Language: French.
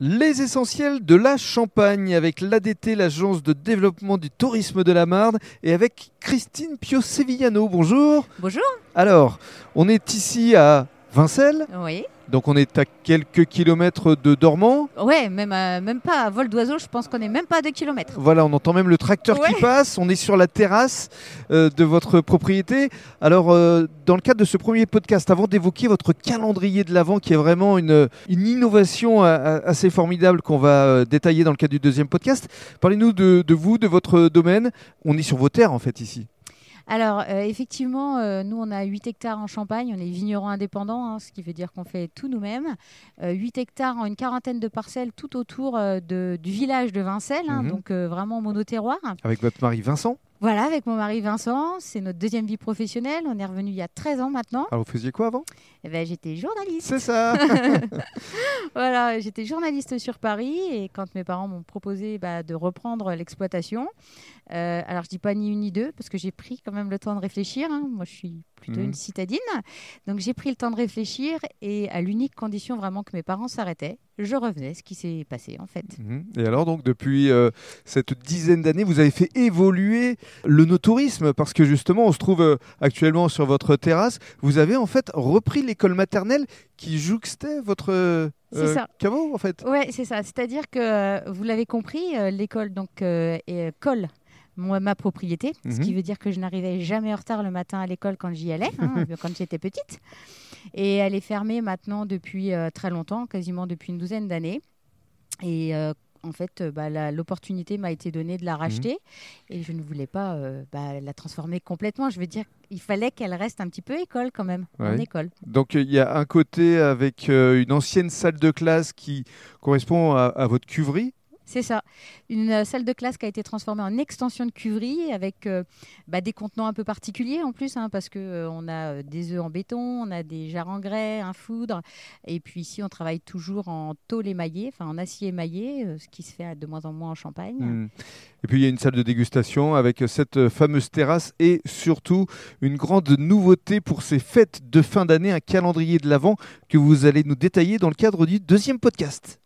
Les essentiels de la Champagne avec l'ADT, l'agence de développement du tourisme de la Marne, et avec Christine Pio-Sevillano. Bonjour. Bonjour. Alors, on est ici à Vincelles, Oui. donc on est à quelques kilomètres de Dormant. Ouais, même, euh, même pas à vol d'oiseau, je pense qu'on est même pas à 2 km. Voilà, on entend même le tracteur qui passe. On est sur la terrasse euh, de votre propriété. Alors, euh, dans le cadre de ce premier podcast, avant d'évoquer votre calendrier de l'Avent, qui est vraiment une, une innovation a- a- assez formidable qu'on va détailler dans le cadre du deuxième podcast, parlez-nous de, de vous, de votre domaine. On est sur vos terres, en fait, ici. Alors, euh, effectivement, euh, nous, on a 8 hectares en Champagne. On est vignerons indépendants, hein, ce qui veut dire qu'on fait tout nous-mêmes. Euh, 8 hectares en une quarantaine de parcelles tout autour euh, de- du village de Vincelles, hein, Mhm. donc vraiment monoterroir. Avec votre mari Vincent? Voilà, avec mon mari Vincent. C'est notre deuxième vie professionnelle. On est revenu il y a 13 ans maintenant. Alors, vous faisiez quoi avant? Eh ben, J'étais journaliste. C'est ça Voilà, j'étais journaliste sur Paris et quand mes parents m'ont proposé bah, de reprendre l'exploitation, euh, alors je dis pas ni une ni deux parce que j'ai pris quand même le temps de réfléchir. hein. Moi, je suis plutôt Mhm. une citadine, donc j'ai pris le temps de réfléchir et à l'unique condition vraiment que mes parents s'arrêtaient, je revenais. Ce qui s'est passé en fait. Mhm. Et alors, donc, depuis euh, cette dizaine d'années, vous avez fait évoluer le no-tourisme parce que justement, on se trouve euh, actuellement sur votre terrasse. Vous avez en fait repris l'école maternelle qui jouxtait votre euh, C'est ça. caveau, en fait. Ouais, c'est ça. C'est-à-dire que euh, vous l'avez compris, l'école donc est- colle moi, ma propriété, ce Mhm. qui veut dire que je n'arrivais jamais en retard le matin à l'école quand j'y allais, hein, quand j'étais petite. Et elle est fermée maintenant depuis euh, très longtemps, quasiment depuis une douzaine d'années. Et euh, en fait, euh, bah, l'opportunité m'a été donnée de la racheter et je ne voulais pas euh, bah, la transformer complètement. Je veux dire, il fallait qu'elle reste un petit peu école quand même, en école. Donc, il y a un côté avec euh, une ancienne salle de classe qui correspond à, à votre cuverie. C'est ça. Une euh, salle de classe qui a été transformée en extension de cuverie avec euh, bah, des contenants un peu particuliers en plus, hein, parce que euh, a des œufs en béton, on a des jarres en grès, un foudre, et puis ici on travaille toujours en tôle émaillée, enfin en acier émaillé, ce qui se fait de moins en moins en Champagne. Mhm. Et puis, il y a une salle de dégustation avec cette fameuse terrasse et surtout une grande nouveauté pour ces fêtes de fin d'année, un calendrier de l'Avent que vous allez nous détailler dans le cadre du deuxième podcast.